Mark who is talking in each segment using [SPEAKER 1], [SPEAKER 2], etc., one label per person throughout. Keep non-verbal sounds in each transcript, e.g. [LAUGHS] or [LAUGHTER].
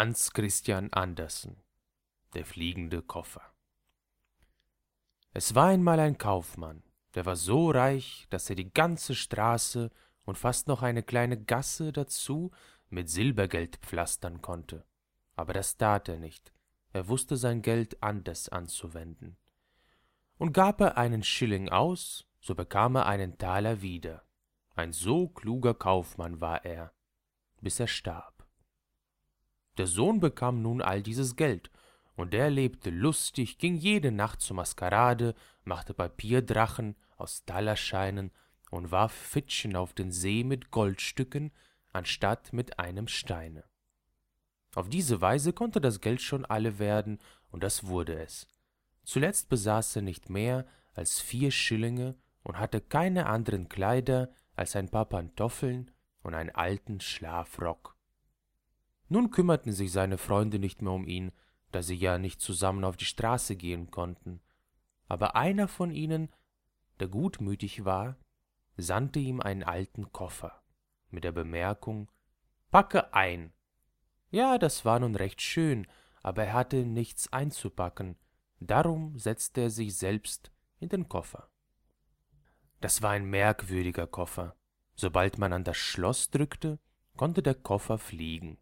[SPEAKER 1] Hans Christian Andersen Der fliegende Koffer Es war einmal ein Kaufmann, der war so reich, dass er die ganze Straße und fast noch eine kleine Gasse dazu mit Silbergeld pflastern konnte. Aber das tat er nicht, er wusste sein Geld anders anzuwenden. Und gab er einen Schilling aus, so bekam er einen Taler wieder. Ein so kluger Kaufmann war er, bis er starb. Der Sohn bekam nun all dieses Geld, und er lebte lustig, ging jede Nacht zur Maskerade, machte Papierdrachen aus Talerscheinen und warf Fitschen auf den See mit Goldstücken, anstatt mit einem Steine. Auf diese Weise konnte das Geld schon alle werden, und das wurde es. Zuletzt besaß er nicht mehr als vier Schillinge und hatte keine anderen Kleider als ein paar Pantoffeln und einen alten Schlafrock. Nun kümmerten sich seine Freunde nicht mehr um ihn, da sie ja nicht zusammen auf die Straße gehen konnten. Aber einer von ihnen, der gutmütig war, sandte ihm einen alten Koffer mit der Bemerkung Packe ein. Ja, das war nun recht schön, aber er hatte nichts einzupacken, darum setzte er sich selbst in den Koffer. Das war ein merkwürdiger Koffer. Sobald man an das Schloss drückte, konnte der Koffer fliegen.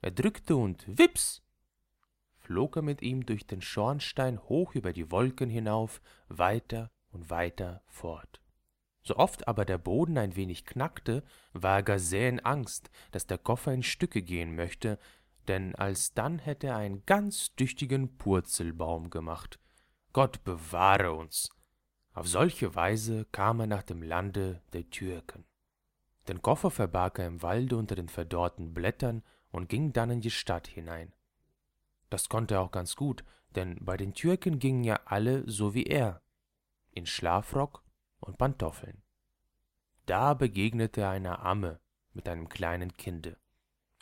[SPEAKER 1] Er drückte und wips flog er mit ihm durch den Schornstein hoch über die Wolken hinauf, weiter und weiter fort. So oft aber der Boden ein wenig knackte, war er gar sehr in Angst, dass der Koffer in Stücke gehen möchte, denn alsdann hätte er einen ganz tüchtigen Purzelbaum gemacht. Gott bewahre uns! Auf solche Weise kam er nach dem Lande der Türken. Den Koffer verbarg er im Walde unter den verdorrten Blättern und ging dann in die Stadt hinein. Das konnte er auch ganz gut, denn bei den Türken gingen ja alle so wie er, in Schlafrock und Pantoffeln. Da begegnete er einer Amme mit einem kleinen Kinde.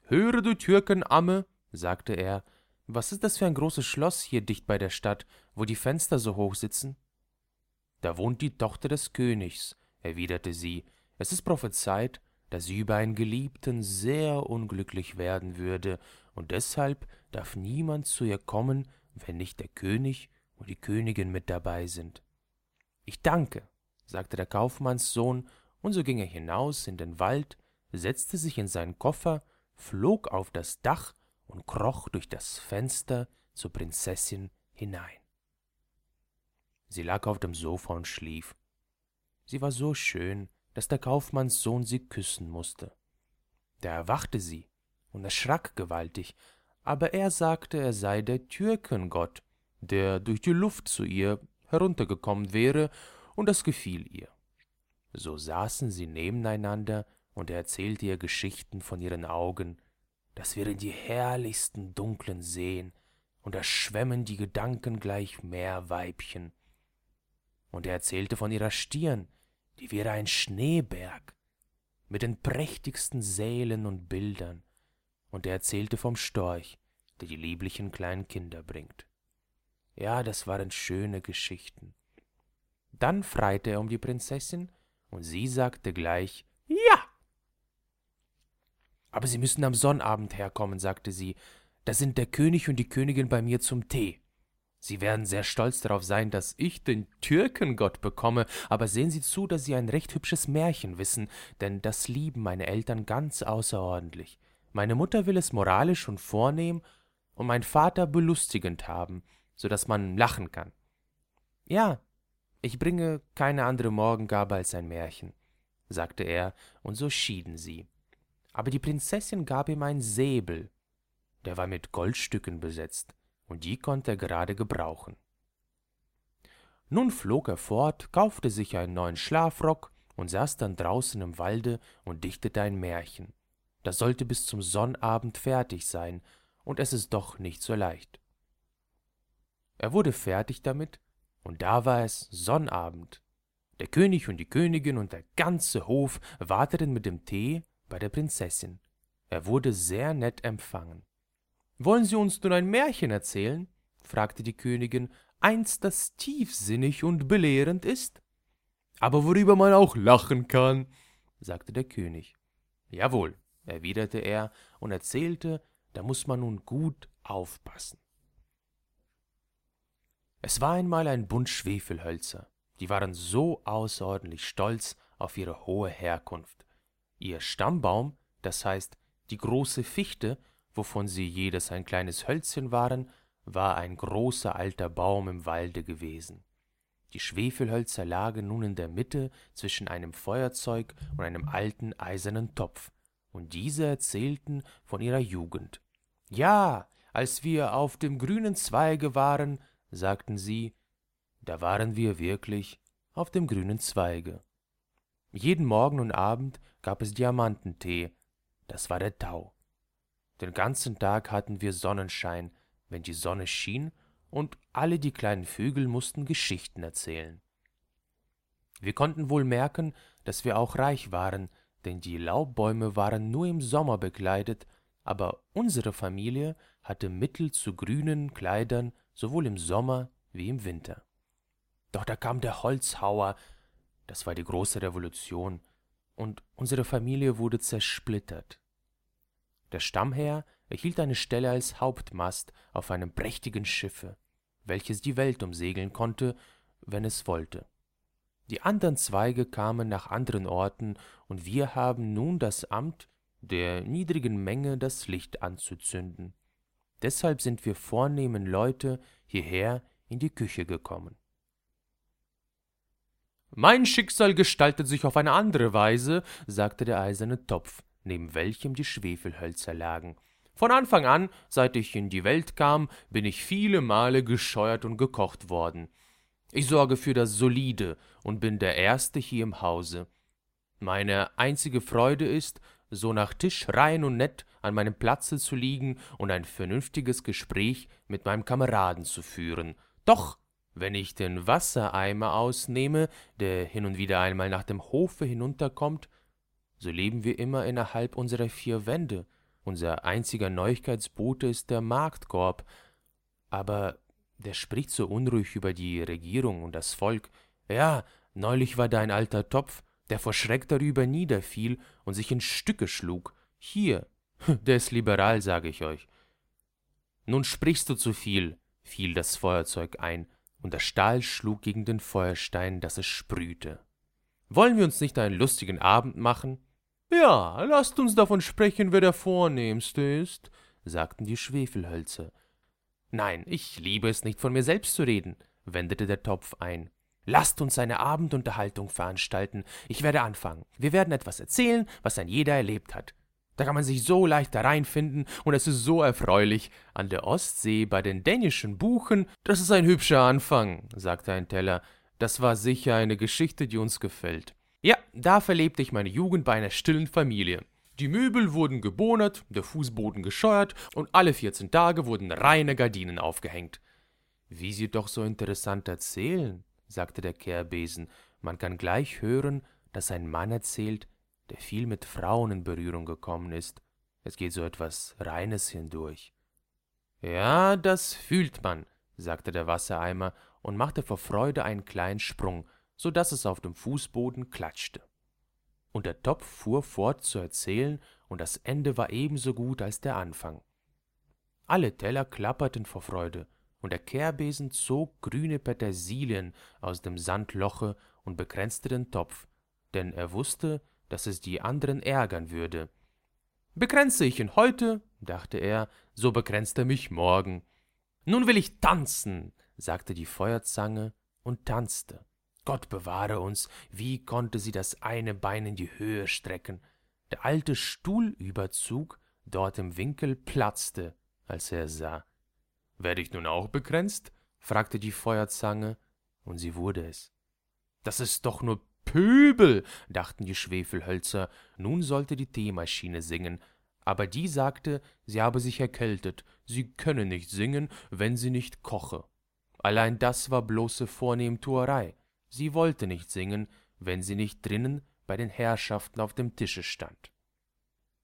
[SPEAKER 1] Höre, du Türkenamme, sagte er, was ist das für ein großes Schloss hier dicht bei der Stadt, wo die Fenster so hoch sitzen? Da wohnt die Tochter des Königs, erwiderte sie, es ist prophezeit, sie über einen Geliebten sehr unglücklich werden würde, und deshalb darf niemand zu ihr kommen, wenn nicht der König und die Königin mit dabei sind. Ich danke, sagte der Kaufmannssohn, und so ging er hinaus in den Wald, setzte sich in seinen Koffer, flog auf das Dach und kroch durch das Fenster zur Prinzessin hinein. Sie lag auf dem Sofa und schlief. Sie war so schön, dass der Kaufmannssohn sie küssen musste. Da erwachte sie und erschrak gewaltig, aber er sagte, er sei der Türkengott, der durch die Luft zu ihr heruntergekommen wäre, und das gefiel ihr. So saßen sie nebeneinander, und er erzählte ihr Geschichten von ihren Augen, das wären die herrlichsten dunklen Seen, und da schwemmen die Gedanken gleich Meerweibchen. Und er erzählte von ihrer Stirn, die wäre ein Schneeberg mit den prächtigsten Sälen und Bildern, und er erzählte vom Storch, der die lieblichen kleinen Kinder bringt. Ja, das waren schöne Geschichten. Dann freite er um die Prinzessin, und sie sagte gleich Ja. Aber Sie müssen am Sonnabend herkommen, sagte sie, da sind der König und die Königin bei mir zum Tee. Sie werden sehr stolz darauf sein, dass ich den Türkengott bekomme, aber sehen Sie zu, dass Sie ein recht hübsches Märchen wissen, denn das lieben meine Eltern ganz außerordentlich. Meine Mutter will es moralisch und vornehm und mein Vater belustigend haben, so dass man lachen kann. Ja, ich bringe keine andere Morgengabe als ein Märchen, sagte er, und so schieden sie. Aber die Prinzessin gab ihm einen Säbel, der war mit Goldstücken besetzt und die konnte er gerade gebrauchen. Nun flog er fort, kaufte sich einen neuen Schlafrock und saß dann draußen im Walde und dichtete ein Märchen. Das sollte bis zum Sonnabend fertig sein, und es ist doch nicht so leicht. Er wurde fertig damit, und da war es Sonnabend. Der König und die Königin und der ganze Hof warteten mit dem Tee bei der Prinzessin. Er wurde sehr nett empfangen. Wollen Sie uns nun ein Märchen erzählen? fragte die Königin, eins, das tiefsinnig und belehrend ist. Aber worüber man auch lachen kann, sagte der König. Jawohl, erwiderte er und erzählte, da muss man nun gut aufpassen. Es war einmal ein Bund Schwefelhölzer, die waren so außerordentlich stolz auf ihre hohe Herkunft. Ihr Stammbaum, das heißt die große Fichte, wovon sie jedes ein kleines Hölzchen waren, war ein großer alter Baum im Walde gewesen. Die Schwefelhölzer lagen nun in der Mitte zwischen einem Feuerzeug und einem alten eisernen Topf, und diese erzählten von ihrer Jugend. Ja, als wir auf dem grünen Zweige waren, sagten sie, da waren wir wirklich auf dem grünen Zweige. Jeden Morgen und Abend gab es Diamantentee, das war der Tau. Den ganzen Tag hatten wir Sonnenschein, wenn die Sonne schien, und alle die kleinen Vögel mussten Geschichten erzählen. Wir konnten wohl merken, dass wir auch reich waren, denn die Laubbäume waren nur im Sommer bekleidet, aber unsere Familie hatte Mittel zu grünen Kleidern sowohl im Sommer wie im Winter. Doch da kam der Holzhauer, das war die große Revolution, und unsere Familie wurde zersplittert. Der Stammherr erhielt eine Stelle als Hauptmast auf einem prächtigen Schiffe, welches die Welt umsegeln konnte, wenn es wollte. Die andern Zweige kamen nach anderen Orten, und wir haben nun das Amt, der niedrigen Menge das Licht anzuzünden. Deshalb sind wir vornehmen Leute hierher in die Küche gekommen. Mein Schicksal gestaltet sich auf eine andere Weise, sagte der eiserne Topf, neben welchem die Schwefelhölzer lagen. Von Anfang an, seit ich in die Welt kam, bin ich viele Male gescheuert und gekocht worden. Ich sorge für das Solide und bin der Erste hier im Hause. Meine einzige Freude ist, so nach Tisch rein und nett an meinem Platze zu liegen und ein vernünftiges Gespräch mit meinem Kameraden zu führen. Doch, wenn ich den Wassereimer ausnehme, der hin und wieder einmal nach dem Hofe hinunterkommt, so leben wir immer innerhalb unserer vier Wände. Unser einziger Neuigkeitsbote ist der Marktkorb. Aber der spricht so unruhig über die Regierung und das Volk. Ja, neulich war da ein alter Topf, der vor Schreck darüber niederfiel und sich in Stücke schlug. Hier, [LAUGHS] der ist liberal, sage ich euch. Nun sprichst du zu viel, fiel das Feuerzeug ein, und der Stahl schlug gegen den Feuerstein, dass es sprühte. Wollen wir uns nicht einen lustigen Abend machen? Ja, lasst uns davon sprechen, wer der Vornehmste ist, sagten die Schwefelhölzer. Nein, ich liebe es nicht, von mir selbst zu reden, wendete der Topf ein. Lasst uns eine Abendunterhaltung veranstalten. Ich werde anfangen. Wir werden etwas erzählen, was ein jeder erlebt hat. Da kann man sich so leicht da reinfinden und es ist so erfreulich. An der Ostsee bei den dänischen Buchen, das ist ein hübscher Anfang, sagte ein Teller. Das war sicher eine Geschichte, die uns gefällt. Ja, da verlebte ich meine Jugend bei einer stillen Familie. Die Möbel wurden gebonert, der Fußboden gescheuert und alle 14 Tage wurden reine Gardinen aufgehängt. Wie Sie doch so interessant erzählen, sagte der Kehrbesen, man kann gleich hören, dass ein Mann erzählt, der viel mit Frauen in Berührung gekommen ist. Es geht so etwas Reines hindurch. Ja, das fühlt man, sagte der Wassereimer und machte vor Freude einen kleinen Sprung, so dass es auf dem Fußboden klatschte und der Topf fuhr fort zu erzählen, und das Ende war ebenso gut als der Anfang. Alle Teller klapperten vor Freude, und der Kehrbesen zog grüne Petersilien aus dem Sandloche und bekränzte den Topf, denn er wusste, dass es die anderen ärgern würde. Bekränze ich ihn heute, dachte er, so bekränzt er mich morgen. Nun will ich tanzen, sagte die Feuerzange und tanzte. Gott bewahre uns, wie konnte sie das eine Bein in die Höhe strecken? Der alte Stuhlüberzug dort im Winkel platzte, als er sah. Werde ich nun auch begrenzt? fragte die Feuerzange, und sie wurde es. Das ist doch nur Pöbel, dachten die Schwefelhölzer, nun sollte die Teemaschine singen, aber die sagte, sie habe sich erkältet, sie könne nicht singen, wenn sie nicht koche. Allein das war bloße Vornehmtuerei. Sie wollte nicht singen, wenn sie nicht drinnen bei den Herrschaften auf dem Tische stand.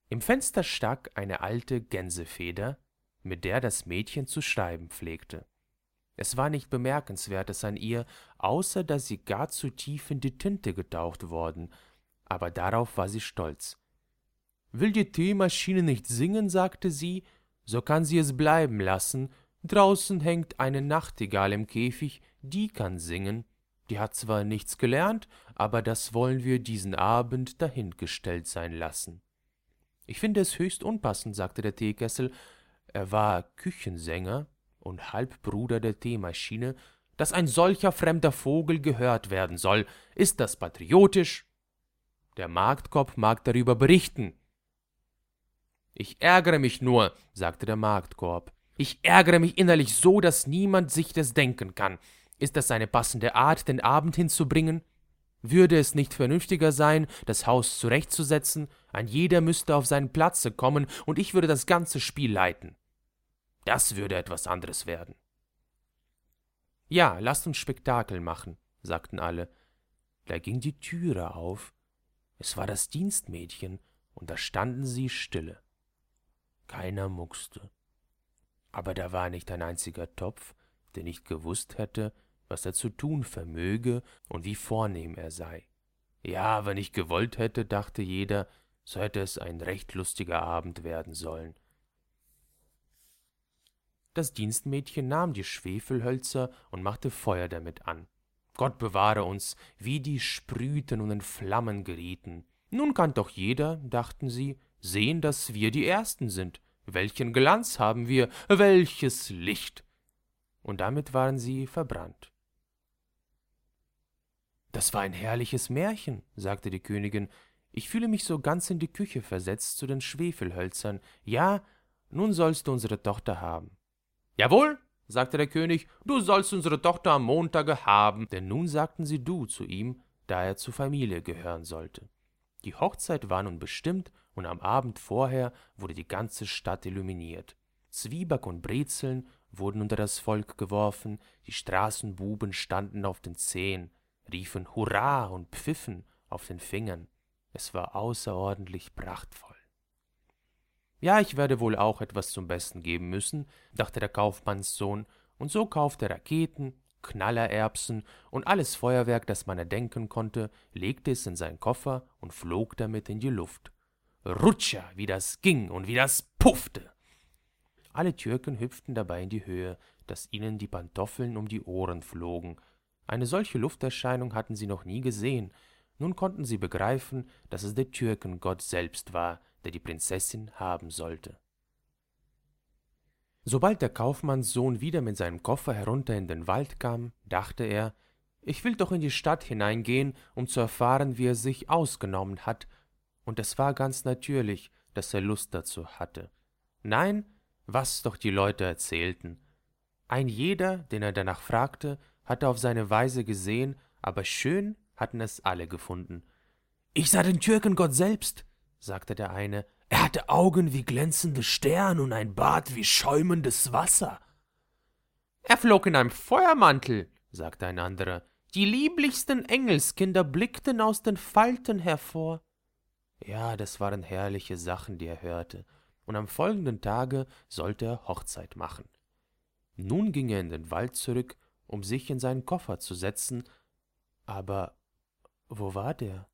[SPEAKER 1] Im Fenster stak eine alte Gänsefeder, mit der das Mädchen zu schreiben pflegte. Es war nicht bemerkenswertes an ihr, außer dass sie gar zu tief in die Tinte getaucht worden, aber darauf war sie stolz. Will die Teemaschine nicht singen, sagte sie, so kann sie es bleiben lassen, draußen hängt eine Nachtigall im Käfig, die kann singen, die hat zwar nichts gelernt, aber das wollen wir diesen Abend dahingestellt sein lassen. Ich finde es höchst unpassend, sagte der Teekessel, er war Küchensänger und Halbbruder der Teemaschine, dass ein solcher fremder Vogel gehört werden soll. Ist das patriotisch? Der Marktkorb mag darüber berichten. Ich ärgere mich nur, sagte der Marktkorb. Ich ärgere mich innerlich so, dass niemand sich das denken kann. Ist das eine passende Art, den Abend hinzubringen? Würde es nicht vernünftiger sein, das Haus zurechtzusetzen? Ein jeder müsste auf seinen Platze kommen, und ich würde das ganze Spiel leiten. Das würde etwas anderes werden. Ja, lasst uns Spektakel machen, sagten alle. Da ging die Türe auf. Es war das Dienstmädchen, und da standen sie stille. Keiner muckste. Aber da war nicht ein einziger Topf, der nicht gewusst hätte, was er zu tun vermöge und wie vornehm er sei. Ja, wenn ich gewollt hätte, dachte jeder, so hätte es ein recht lustiger Abend werden sollen. Das Dienstmädchen nahm die Schwefelhölzer und machte Feuer damit an. Gott bewahre uns, wie die sprühten und in Flammen gerieten. Nun kann doch jeder, dachten sie, sehen, dass wir die Ersten sind. Welchen Glanz haben wir, welches Licht! Und damit waren sie verbrannt. Das war ein herrliches Märchen, sagte die Königin. Ich fühle mich so ganz in die Küche versetzt zu den Schwefelhölzern. Ja, nun sollst du unsere Tochter haben. Jawohl, sagte der König, du sollst unsere Tochter am Montage haben, denn nun sagten sie du zu ihm, da er zur Familie gehören sollte. Die Hochzeit war nun bestimmt, und am Abend vorher wurde die ganze Stadt illuminiert. Zwieback und Brezeln wurden unter das Volk geworfen, die Straßenbuben standen auf den Zehen, riefen Hurra und pfiffen auf den Fingern. Es war außerordentlich prachtvoll. Ja, ich werde wohl auch etwas zum Besten geben müssen, dachte der Kaufmannssohn, und so kaufte Raketen, Knallererbsen und alles Feuerwerk, das man erdenken konnte, legte es in seinen Koffer und flog damit in die Luft. Rutscher, wie das ging und wie das puffte! Alle Türken hüpften dabei in die Höhe, dass ihnen die Pantoffeln um die Ohren flogen. Eine solche Lufterscheinung hatten sie noch nie gesehen. Nun konnten sie begreifen, dass es der Türkengott selbst war, der die Prinzessin haben sollte. Sobald der Kaufmannssohn wieder mit seinem Koffer herunter in den Wald kam, dachte er, ich will doch in die Stadt hineingehen, um zu erfahren, wie er sich ausgenommen hat, und es war ganz natürlich, dass er Lust dazu hatte. Nein, was doch die Leute erzählten. Ein jeder, den er danach fragte, hatte auf seine Weise gesehen, aber schön hatten es alle gefunden. Ich sah den Türkengott selbst, sagte der eine, er hatte Augen wie glänzende Sterne und ein Bart wie schäumendes Wasser. Er flog in einem Feuermantel, sagte ein anderer. Die lieblichsten Engelskinder blickten aus den Falten hervor. Ja, das waren herrliche Sachen, die er hörte, und am folgenden Tage sollte er Hochzeit machen. Nun ging er in den Wald zurück, um sich in seinen Koffer zu setzen, aber wo war der?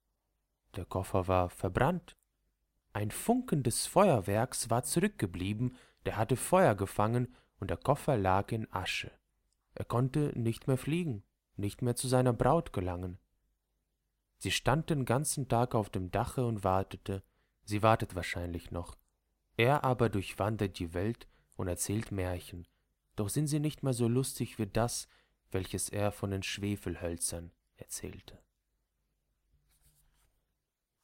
[SPEAKER 1] Der Koffer war verbrannt. Ein Funken des Feuerwerks war zurückgeblieben, der hatte Feuer gefangen, und der Koffer lag in Asche. Er konnte nicht mehr fliegen, nicht mehr zu seiner Braut gelangen. Sie stand den ganzen Tag auf dem Dache und wartete, sie wartet wahrscheinlich noch. Er aber durchwandert die Welt und erzählt Märchen, doch sind sie nicht mehr so lustig wie das, welches er von den Schwefelhölzern erzählte.